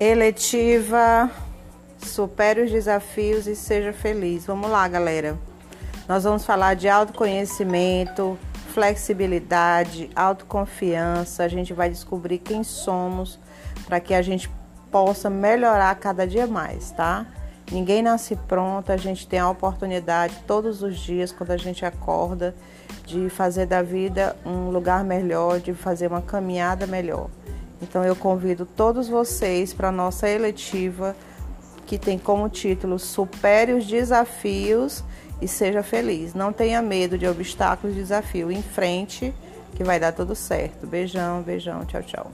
Eletiva, supere os desafios e seja feliz. Vamos lá, galera. Nós vamos falar de autoconhecimento, flexibilidade, autoconfiança. A gente vai descobrir quem somos para que a gente possa melhorar cada dia mais, tá? Ninguém nasce pronto, a gente tem a oportunidade todos os dias, quando a gente acorda, de fazer da vida um lugar melhor, de fazer uma caminhada melhor. Então eu convido todos vocês para a nossa eletiva que tem como título Supere os desafios e seja feliz. Não tenha medo de obstáculos e desafios. Em frente que vai dar tudo certo. Beijão, beijão, tchau, tchau.